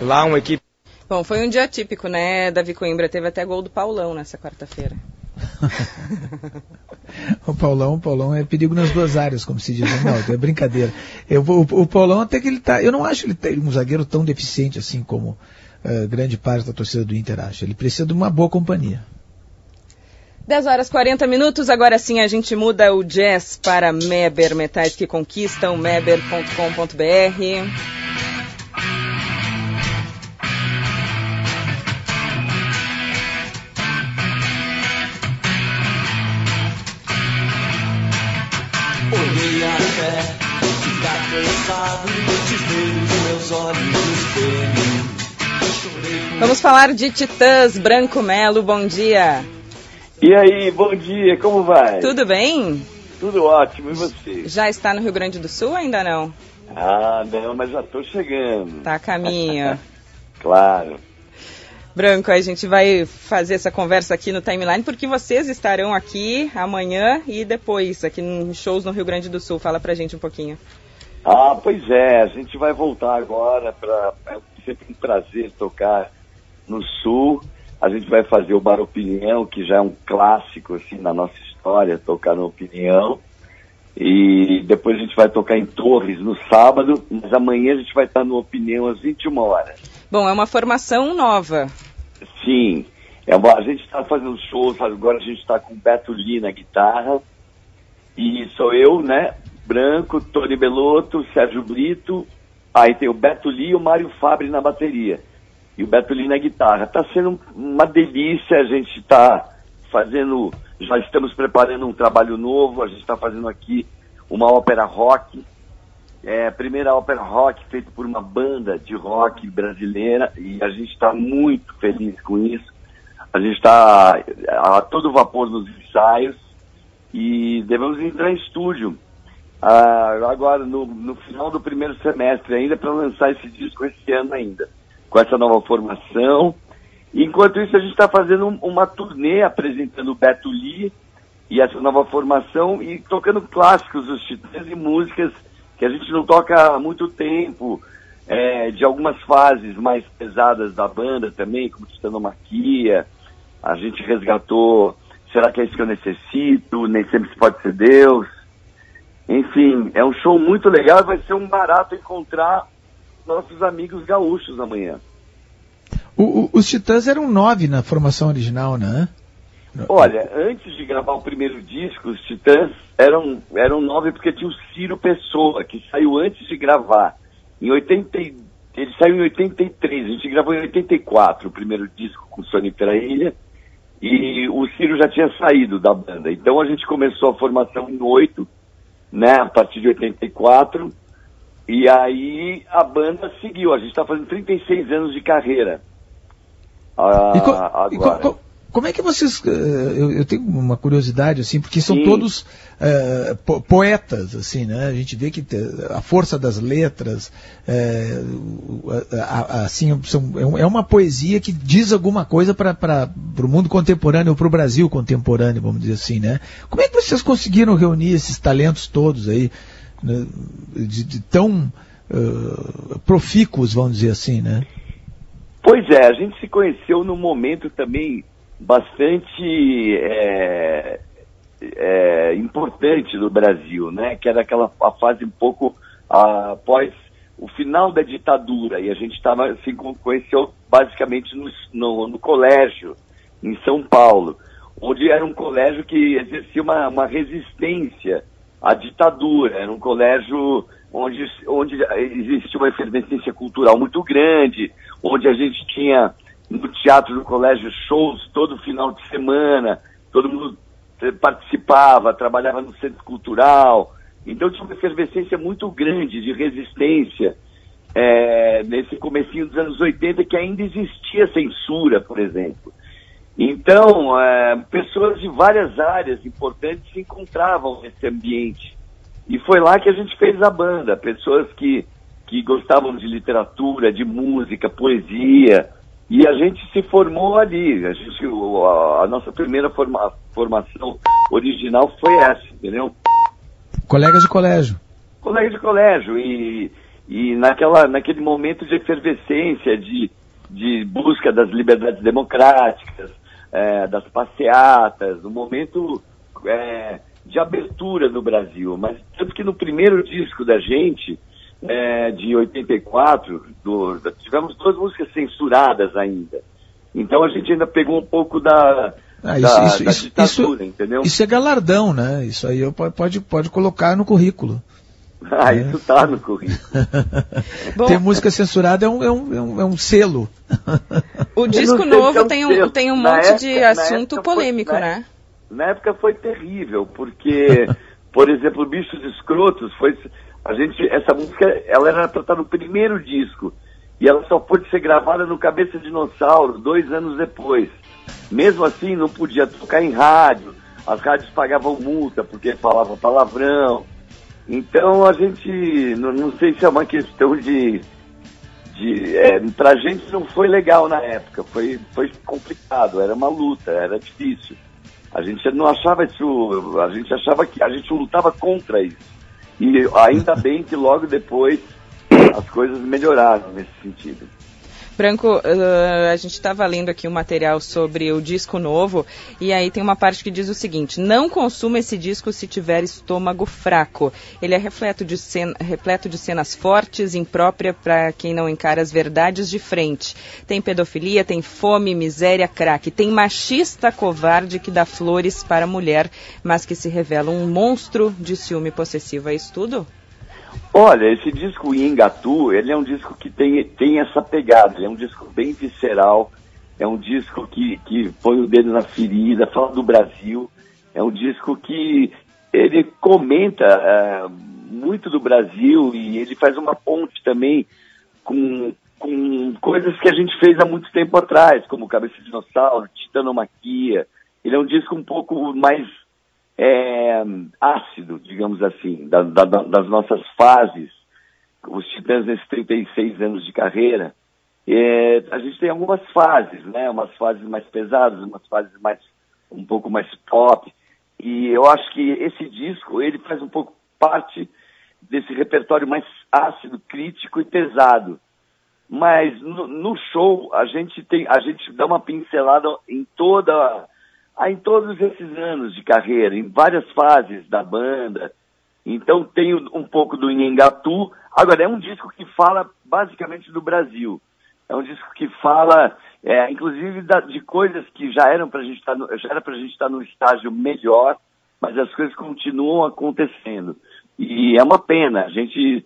Lá uma equipe. Bom, foi um dia típico, né? Davi Coimbra teve até gol do Paulão nessa quarta-feira. <laughs> o Paulão, o Paulão é perigo nas duas áreas, como se diz. Não, é brincadeira. Eu, o, o Paulão até que ele tá. Eu não acho ele um zagueiro tão deficiente assim como uh, grande parte da torcida do Inter acha. Ele precisa de uma boa companhia. 10 horas 40 minutos, agora sim a gente muda o jazz para Meber, metais que conquistam, meber.com.br. Espelho. Vamos falar de Titãs, Branco Melo, bom dia. E aí, bom dia, como vai? Tudo bem? Tudo ótimo, e você? Já está no Rio Grande do Sul ainda não? Ah, não, mas já estou chegando. Tá a caminho. <laughs> claro. Branco, a gente vai fazer essa conversa aqui no timeline porque vocês estarão aqui amanhã e depois aqui em shows no Rio Grande do Sul. Fala pra gente um pouquinho. Ah, pois é, a gente vai voltar agora para é sempre um prazer tocar no Sul. A gente vai fazer o Bar Opinião, que já é um clássico assim na nossa história, tocar no Opinião. E depois a gente vai tocar em Torres no sábado, mas amanhã a gente vai estar no Opinião às 21 horas. Bom, é uma formação nova. Sim. É uma, a gente está fazendo shows, agora a gente está com Beto Lee na guitarra, e sou eu, né? Branco, Tony Belotto, Sérgio Brito, aí tem o Beto Lee e o Mário Fabre na bateria. E o Beto Lee na guitarra. Está sendo uma delícia, a gente está fazendo, já estamos preparando um trabalho novo, a gente está fazendo aqui uma ópera rock, é a primeira ópera rock feita por uma banda de rock brasileira e a gente está muito feliz com isso. A gente está a todo vapor nos ensaios e devemos entrar em estúdio ah, agora no, no, final do primeiro semestre ainda para lançar esse disco esse ano ainda, com essa nova formação. Enquanto isso a gente está fazendo uma turnê apresentando o Beto Lee e essa nova formação e tocando clássicos dos Titãs e músicas que a gente não toca há muito tempo, é, de algumas fases mais pesadas da banda também, como Titanomaquia. A gente resgatou Será que é isso que eu necessito? Nem sempre se pode ser Deus. Enfim, é um show muito legal vai ser um barato encontrar nossos amigos gaúchos amanhã. O, o, os Titãs eram nove na formação original, né? Olha, antes de gravar o primeiro disco, os Titãs eram, eram nove porque tinha o Ciro Pessoa, que saiu antes de gravar. Em 80, ele saiu em 83, a gente gravou em 84 o primeiro disco com Sônia Ilha, e o Ciro já tinha saído da banda. Então a gente começou a formação em oito, né, a partir de 84, e aí a banda seguiu. A gente está fazendo 36 anos de carreira. Ah, e co agora. E co como é que vocês. Eh, eu, eu, tenho uma curiosidade, assim, porque são Sim. todos uh, po poetas, assim, né? A gente vê que a força das letras, é, assim, são, é uma poesia que diz alguma coisa para o mundo contemporâneo, para o Brasil contemporâneo, vamos dizer assim, né? Como é que vocês conseguiram reunir esses talentos todos aí, né? de, de, tão uh, profícuos, vamos dizer assim, né? Pois é, a gente se conheceu num momento também bastante é, é, importante no Brasil, né? Que era aquela a fase um pouco após o final da ditadura e a gente estava se conheceu basicamente no, no, no, colégio em São Paulo, onde era um colégio que exercia uma, uma resistência à ditadura, era um colégio onde, onde existia uma efervescência cultural muito grande, onde a gente tinha no teatro do colégio shows todo final de semana, todo mundo eh, participava, trabalhava no centro cultural. Então tinha uma efervescência muito grande de resistência é, nesse comecinho dos anos 80 que ainda existia censura, por exemplo. Então, é, pessoas de várias áreas importantes se encontravam nesse ambiente. E foi lá que a gente fez a banda. Pessoas que, que gostavam de literatura, de música, poesia, e a gente se formou ali. A, gente, a, a nossa primeira forma, formação original foi essa, entendeu? Colegas de colégio. Colegas de colégio. E, e naquela, naquele momento de efervescência, de, de busca das liberdades democráticas, é, das passeatas, um momento é, de abertura no Brasil. Mas tanto que no primeiro disco da gente, é, de 84, do, tivemos duas músicas censuradas ainda. Então a gente ainda pegou um pouco da, ah, isso, da, isso, da ditadura, isso, entendeu? Isso é galardão, né? Isso aí pode, pode colocar no currículo. Ah, é. isso tá no currículo. <laughs> Ter música censurada é um, é um, é um, é um selo. O disco novo é um tem, um, tem um monte época, de assunto polêmico, foi, né? Na época foi terrível, porque, <laughs> por exemplo, Bichos Escrotos foi a gente, essa música, ela era para estar no primeiro disco. E ela só pôde ser gravada no Cabeça Dinossauro, dois anos depois. Mesmo assim, não podia tocar em rádio. As rádios pagavam multa porque falava palavrão. Então a gente, não, não sei se é uma questão de. de é, pra gente não foi legal na época, foi, foi complicado, era uma luta, era difícil. A gente não achava isso, a gente achava que a gente lutava contra isso. E ainda <laughs> bem que logo depois as coisas melhoraram nesse sentido. Branco, uh, a gente estava lendo aqui um material sobre o disco novo e aí tem uma parte que diz o seguinte: não consuma esse disco se tiver estômago fraco. Ele é repleto de, repleto de cenas fortes, imprópria para quem não encara as verdades de frente. Tem pedofilia, tem fome, miséria, crack. Tem machista covarde que dá flores para a mulher, mas que se revela um monstro de ciúme possessivo. É isso tudo? Olha, esse disco Ingatu, ele é um disco que tem, tem essa pegada, ele é um disco bem visceral, é um disco que, que põe o dedo na ferida, fala do Brasil, é um disco que ele comenta uh, muito do Brasil e ele faz uma ponte também com, com coisas que a gente fez há muito tempo atrás, como Cabeça de Dinossauro, Titanomaquia. Ele é um disco um pouco mais é, ácido, digamos assim, da, da, das nossas fases, os titãs nesses 36 anos de carreira, é, a gente tem algumas fases, né? Umas fases mais pesadas, umas fases mais um pouco mais pop. E eu acho que esse disco ele faz um pouco parte desse repertório mais ácido, crítico e pesado. Mas no, no show a gente tem, a gente dá uma pincelada em toda ah, em todos esses anos de carreira, em várias fases da banda. Então tem um pouco do Nhengatu. Agora, é um disco que fala basicamente do Brasil. É um disco que fala, é, inclusive, da, de coisas que já eram para a gente estar tá já era para a gente estar tá no estágio melhor, mas as coisas continuam acontecendo. E é uma pena. A gente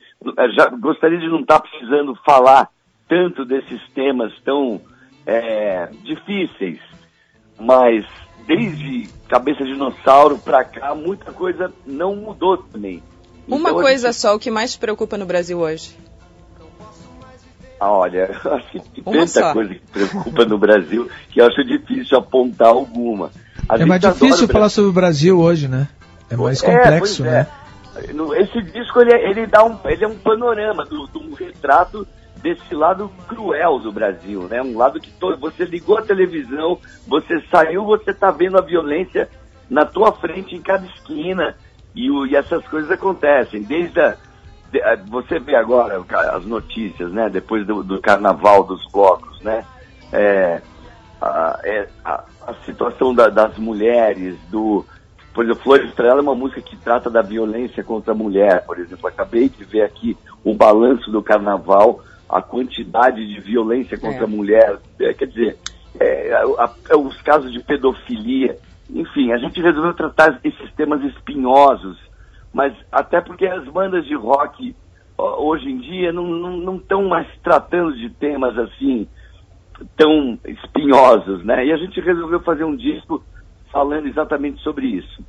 já gostaria de não estar tá precisando falar tanto desses temas tão é, difíceis, mas desde Cabeça de Dinossauro para cá, muita coisa não mudou também. Uma então, coisa gente... só, o que mais te preocupa no Brasil hoje? Ah, olha, <laughs> acho que tem tanta só. coisa que preocupa no Brasil que eu acho difícil apontar alguma. A é mais difícil falar sobre o Brasil hoje, né? É mais é, complexo, é, né? Esse disco ele, ele dá um, ele é um panorama do, do um retrato desse lado cruel do Brasil, né? Um lado que todo, você ligou a televisão, você saiu, você está vendo a violência na tua frente em cada esquina e, o, e essas coisas acontecem. Desde a, de, a, você vê agora as notícias, né? Depois do, do carnaval dos blocos, né? É, a, é, a, a situação da, das mulheres, do por exemplo, Flor Estrela é uma música que trata da violência contra a mulher, por exemplo. Acabei de ver aqui o balanço do carnaval a quantidade de violência contra é. a mulher, é, quer dizer, é, a, a, os casos de pedofilia, enfim, a gente resolveu tratar esses temas espinhosos, mas até porque as bandas de rock hoje em dia não estão mais tratando de temas assim tão espinhosos, né? E a gente resolveu fazer um disco falando exatamente sobre isso.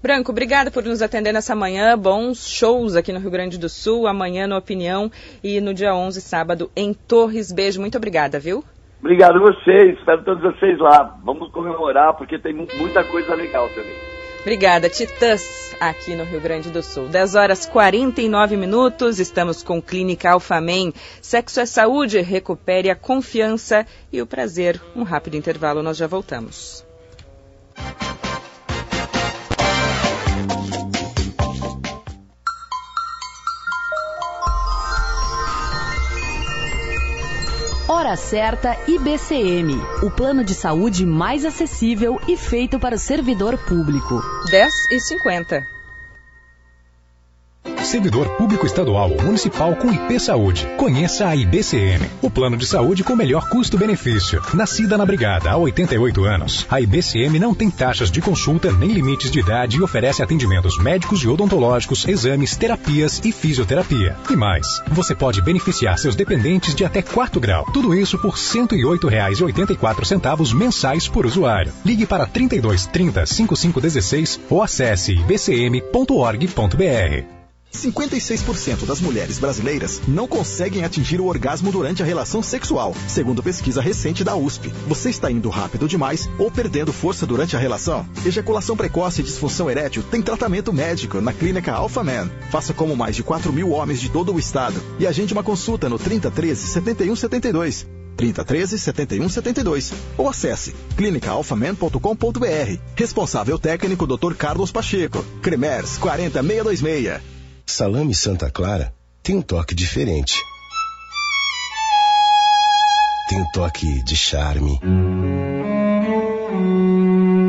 Branco, obrigada por nos atender nessa manhã. Bons shows aqui no Rio Grande do Sul, amanhã no Opinião e no dia 11, sábado, em Torres. Beijo, muito obrigada, viu? Obrigado a vocês, espero todos vocês lá. Vamos comemorar, porque tem muita coisa legal também. Obrigada, Titãs, aqui no Rio Grande do Sul. 10 horas 49 minutos, estamos com Clínica Alfamen. Sexo é saúde, recupere a confiança e o prazer. Um rápido intervalo, nós já voltamos. Hora certa IBCM, o plano de saúde mais acessível e feito para o servidor público. 10 e 50. Servidor público estadual ou municipal com IP Saúde. Conheça a IBCM, o plano de saúde com melhor custo-benefício. Nascida na Brigada há 88 anos, a IBCM não tem taxas de consulta nem limites de idade e oferece atendimentos médicos e odontológicos, exames, terapias e fisioterapia. E mais, você pode beneficiar seus dependentes de até quarto grau. Tudo isso por R$ 108,84 mensais por usuário. Ligue para 32 30 5516 ou acesse ibcm.org.br. 56% das mulheres brasileiras não conseguem atingir o orgasmo durante a relação sexual, segundo pesquisa recente da USP. Você está indo rápido demais ou perdendo força durante a relação? Ejaculação precoce e disfunção erétil tem tratamento médico na clínica Alpha Man. Faça como mais de 4 mil homens de todo o estado e agende uma consulta no 3013 7172. 3013 7172 ou acesse clinicaalphaman.com.br. Responsável técnico Dr. Carlos Pacheco. Cremers 40626. Salame Santa Clara tem um toque diferente. tem um toque de charme.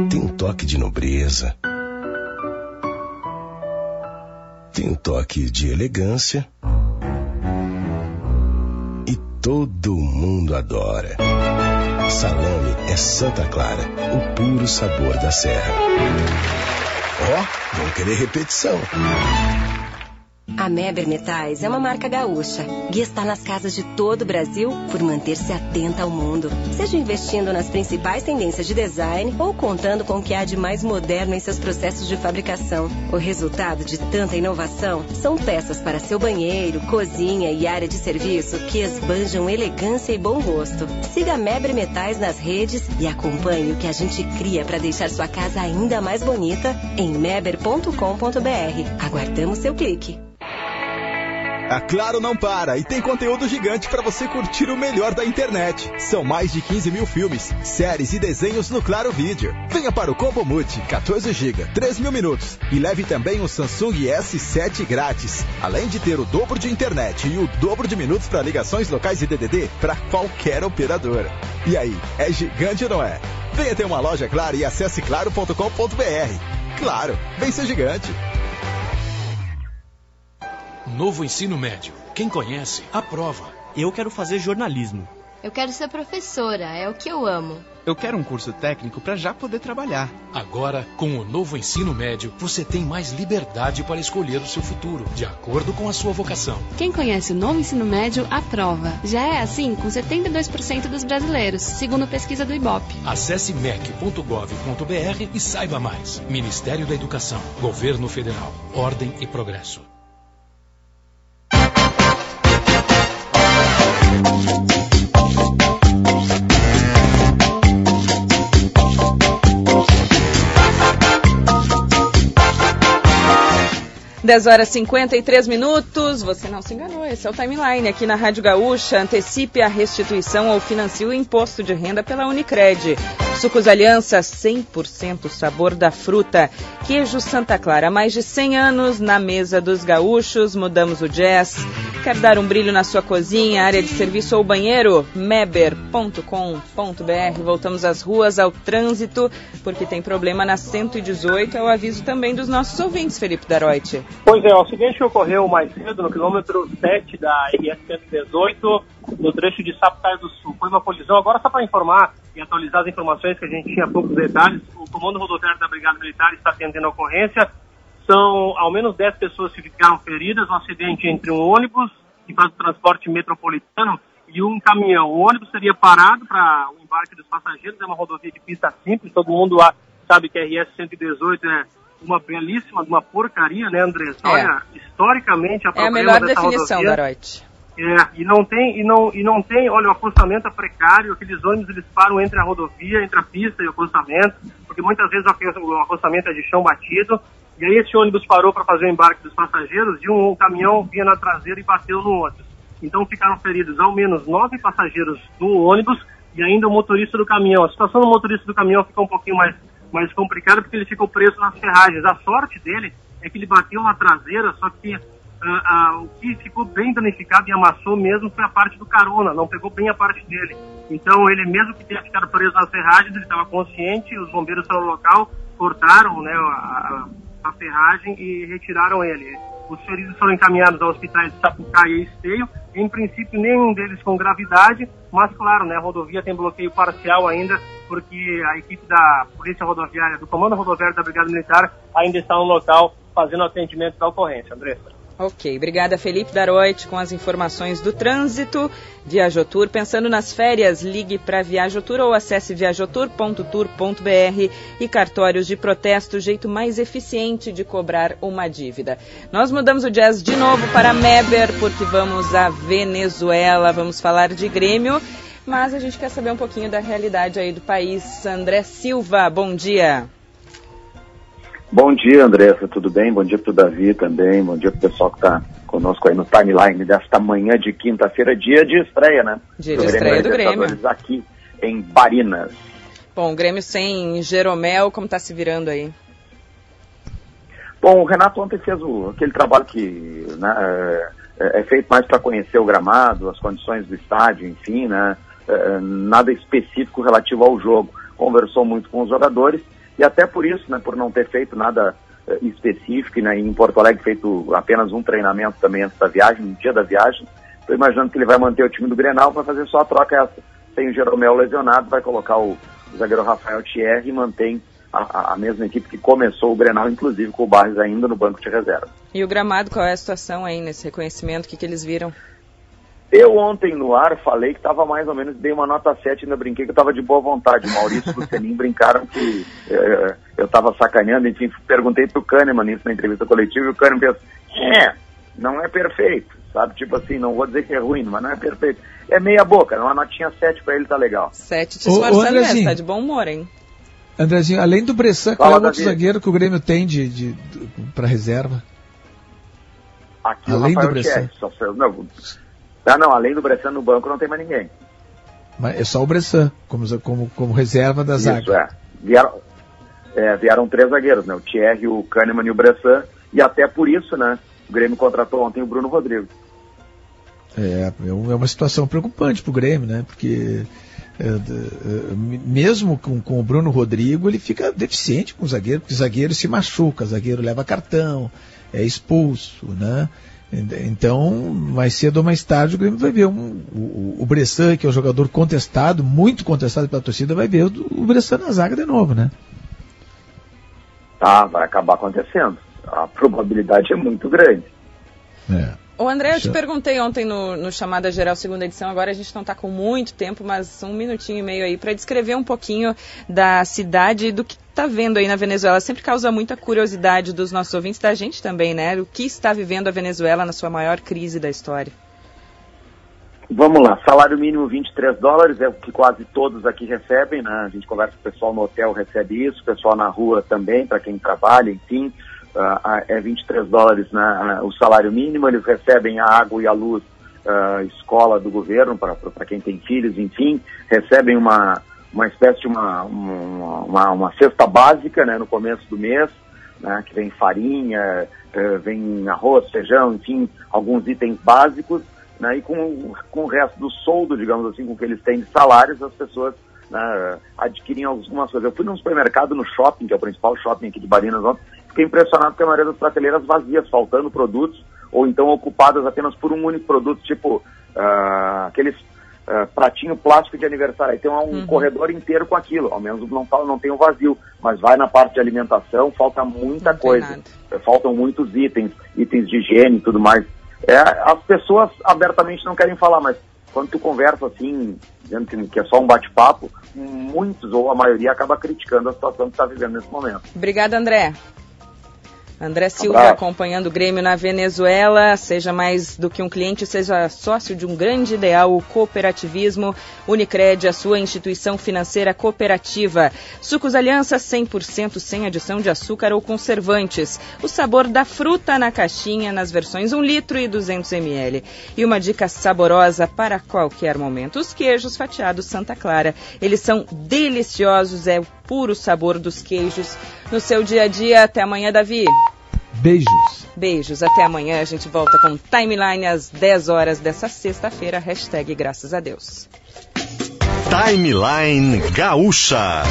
Tem um toque de nobreza. Tem um toque de elegância. E todo mundo adora. Salame é Santa Clara, o puro sabor da serra. Ó, oh, vão querer repetição. A Meber Metais é uma marca gaúcha que está nas casas de todo o Brasil por manter-se atenta ao mundo. Seja investindo nas principais tendências de design ou contando com o que há de mais moderno em seus processos de fabricação. O resultado de tanta inovação são peças para seu banheiro, cozinha e área de serviço que esbanjam elegância e bom gosto. Siga a Meber Metais nas redes e acompanhe o que a gente cria para deixar sua casa ainda mais bonita em meber.com.br. Aguardamos seu clique. A Claro não para e tem conteúdo gigante para você curtir o melhor da internet. São mais de 15 mil filmes, séries e desenhos no Claro Vídeo. Venha para o Combo Multi, 14 GB, 3 mil minutos. E leve também o Samsung S7 grátis. Além de ter o dobro de internet e o dobro de minutos para ligações locais e DDD para qualquer operadora. E aí, é gigante ou não é? Venha ter uma loja Claro e acesse claro.com.br. Claro, vem ser gigante. Novo ensino médio. Quem conhece, aprova. Eu quero fazer jornalismo. Eu quero ser professora, é o que eu amo. Eu quero um curso técnico para já poder trabalhar. Agora, com o novo ensino médio, você tem mais liberdade para escolher o seu futuro, de acordo com a sua vocação. Quem conhece o novo ensino médio, aprova. Já é assim com 72% dos brasileiros, segundo pesquisa do IBOP. Acesse mec.gov.br e saiba mais. Ministério da Educação, Governo Federal, Ordem e Progresso. 10 horas e 53 minutos. Você não se enganou, esse é o timeline aqui na Rádio Gaúcha. Antecipe a restituição ou financie o imposto de renda pela Unicred. Sucos Aliança, 100% sabor da fruta. Queijo Santa Clara, mais de 100 anos na mesa dos gaúchos. Mudamos o jazz. Quer dar um brilho na sua cozinha, área de serviço ou banheiro? Meber.com.br. Voltamos às ruas, ao trânsito, porque tem problema na 118. É o aviso também dos nossos ouvintes, Felipe Daroit. Pois é, o acidente ocorreu mais cedo, no quilômetro 7 da RS 118, no trecho de Sapucaia do Sul. Foi uma colisão. Agora, só para informar e atualizar as informações que a gente tinha poucos detalhes, o Comando Rodoviário da Brigada Militar está atendendo a ocorrência. São ao menos 10 pessoas que ficaram feridas, um acidente entre um ônibus que faz o transporte metropolitano e um caminhão. O ônibus seria parado para o embarque dos passageiros, é uma rodovia de pista simples, todo mundo sabe que a RS 118 é uma belíssima, uma porcaria, né, André? É. Olha, historicamente a É a melhor definição, Daroit. É, e não tem, e não, e não tem, olha, o acostamento é precário, aqueles ônibus eles param entre a rodovia, entre a pista e o acostamento, porque muitas vezes o acostamento é de chão batido, e aí esse ônibus parou para fazer o embarque dos passageiros e um, caminhão vinha na traseira e bateu no ônibus. Então ficaram feridos ao menos nove passageiros no ônibus e ainda o motorista do caminhão. A situação do motorista do caminhão ficou um pouquinho mais, mais complicada porque ele ficou preso nas ferragens. A sorte dele é que ele bateu na traseira, só que ah, ah, o que ficou bem danificado e amassou mesmo foi a parte do carona, não pegou bem a parte dele. Então ele mesmo que tenha ficado preso nas ferragens, ele estava consciente, os bombeiros foram no local, cortaram né, a, a, ferragem e retiraram ele. Os feridos foram encaminhados aos hospitais de Sapucaia e Esteio, em princípio nenhum deles com gravidade, mas claro, né, a rodovia tem bloqueio parcial ainda, porque a equipe da Polícia Rodoviária, do Comando Rodoviário da Brigada Militar, ainda está no local fazendo atendimento da ocorrência. Andressa. Ok, obrigada Felipe Daroit com as informações do trânsito. Viajotur, pensando nas férias, ligue para Viajotur ou acesse viajotur.tour.br e cartórios de protesto, o jeito mais eficiente de cobrar uma dívida. Nós mudamos o jazz de novo para Meber, porque vamos à Venezuela, vamos falar de Grêmio, mas a gente quer saber um pouquinho da realidade aí do país. André Silva, bom dia. Bom dia, Andressa, tudo bem? Bom dia para o Davi também, bom dia para o pessoal que está conosco aí no timeline desta manhã de quinta-feira, dia de estreia, né? Dia de estreia do Grêmio. aqui em Barinas. Bom, o Grêmio sem Jeromel, como está se virando aí? Bom, o Renato ontem fez o, aquele trabalho que né, é, é feito mais para conhecer o gramado, as condições do estádio, enfim, né? uh, nada específico relativo ao jogo. Conversou muito com os jogadores e até por isso, né, por não ter feito nada uh, específico, né, em Porto Alegre feito apenas um treinamento também antes da viagem, no dia da viagem, estou imaginando que ele vai manter o time do Grenal, vai fazer só a troca essa. Tem o Jeromel lesionado, vai colocar o, o zagueiro Rafael Thierry e mantém a, a, mesma equipe que começou o Grenal, inclusive com o Barres ainda no banco de reserva. E o gramado, qual é a situação aí nesse reconhecimento? O que, que eles viram? Eu ontem no ar falei que estava mais ou menos, dei uma nota 7, ainda brinquei que eu estava de boa vontade. O Maurício e o Lucenim brincaram que é, eu estava sacaneando, enfim, perguntei para o Kahneman isso na entrevista coletiva e o Kahneman pensou, é, não é perfeito, sabe? Tipo assim, não vou dizer que é ruim, mas não é perfeito. É meia boca, uma notinha 7 para ele tá legal. 7 te esforçando mesmo, tá de bom humor, hein? Andrezinho, além do Bressan, qual é o outro zagueiro que o Grêmio tem de, de, de para reserva? Aqui além do Bressan. não, ah, não, além do Bressan no banco não tem mais ninguém. Mas é só o Bressan, como, como, como reserva da zaga. Isso, é. Vieram, é, vieram três zagueiros, né? O Thierry, o Kahneman e o Bressan. E até por isso, né? O Grêmio contratou ontem o Bruno Rodrigues. É, é uma situação preocupante para o Grêmio, né? Porque é, é, mesmo com, com o Bruno Rodrigo, ele fica deficiente com o zagueiro, porque o zagueiro se machuca, o zagueiro leva cartão, é expulso, né? Então, mais cedo ou mais tarde, o Grêmio vai ver um, o, o Bressan, que é um jogador contestado, muito contestado pela torcida, vai ver o, o Bressan na zaga de novo, né? Tá, vai acabar acontecendo. A probabilidade é muito grande. É. O André, eu te perguntei ontem no, no, Chamada Geral segunda edição, agora a gente não está com muito tempo, mas um minutinho e meio aí para descrever um pouquinho da cidade e do que está vendo aí na Venezuela. Sempre causa muita curiosidade dos nossos ouvintes, da gente também, né? O que está vivendo a Venezuela na sua maior crise da história? Vamos lá, salário mínimo 23 dólares é o que quase todos aqui recebem, né? A gente conversa com o pessoal no hotel, recebe isso, o pessoal na rua também, para quem trabalha, enfim uh, é 23 dólares né, o salário mínimo, eles recebem a água e a luz, uh, escola do governo para quem tem filhos, enfim, recebem uma, uma espécie de uma, uma, uma cesta básica né, no começo do mês, né, que vem farinha, uh, vem arroz, feijão, enfim, alguns itens básicos, né, e com, com o resto do soldo, digamos assim, com que eles têm de salários, as pessoas né, adquirem algumas coisas. Eu fui num supermercado no shopping, que é o principal shopping aqui de Barinas ontem, fiquei impressionado com a maioria das prateleiras vazias, faltando produtos, ou então ocupadas apenas por um único produto, tipo uh, aqueles uh, pratinho plástico de aniversário. Aí tem um uhum. corredor inteiro com aquilo, ao menos não, não tem um vazio, mas vai na parte de alimentação, falta muita não coisa. Faltam muitos itens, itens de higiene e tudo mais. É, as pessoas abertamente não querem falar, mas quando tu conversa assim, dizendo que, é só um bate-papo, muitos ou a maioria acaba criticando a situação que está vivendo nesse momento. Obrigada, André. André Silva acompanhando o Grêmio na Venezuela. Seja mais do que um cliente, seja sócio de um grande ideal, o cooperativismo. Unicred, a sua instituição financeira cooperativa. Sucos Aliança 100% sem adição de açúcar ou conservantes. O sabor da fruta na caixinha, nas versões 1 litro e 200 ml. E uma dica saborosa para qualquer momento. Os queijos fatiados Santa Clara. Eles são deliciosos, é o puro sabor dos queijos no seu dia a dia. Até amanhã, Davi. Beijos. Beijos. Até amanhã. A gente volta com Timeline às 10 horas dessa sexta-feira. Hashtag graças a Deus. Timeline Gaúcha.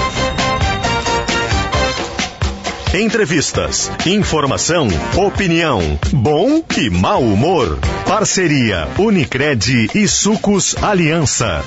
Entrevistas, informação, opinião, bom e mau humor. Parceria Unicred e Sucos Aliança.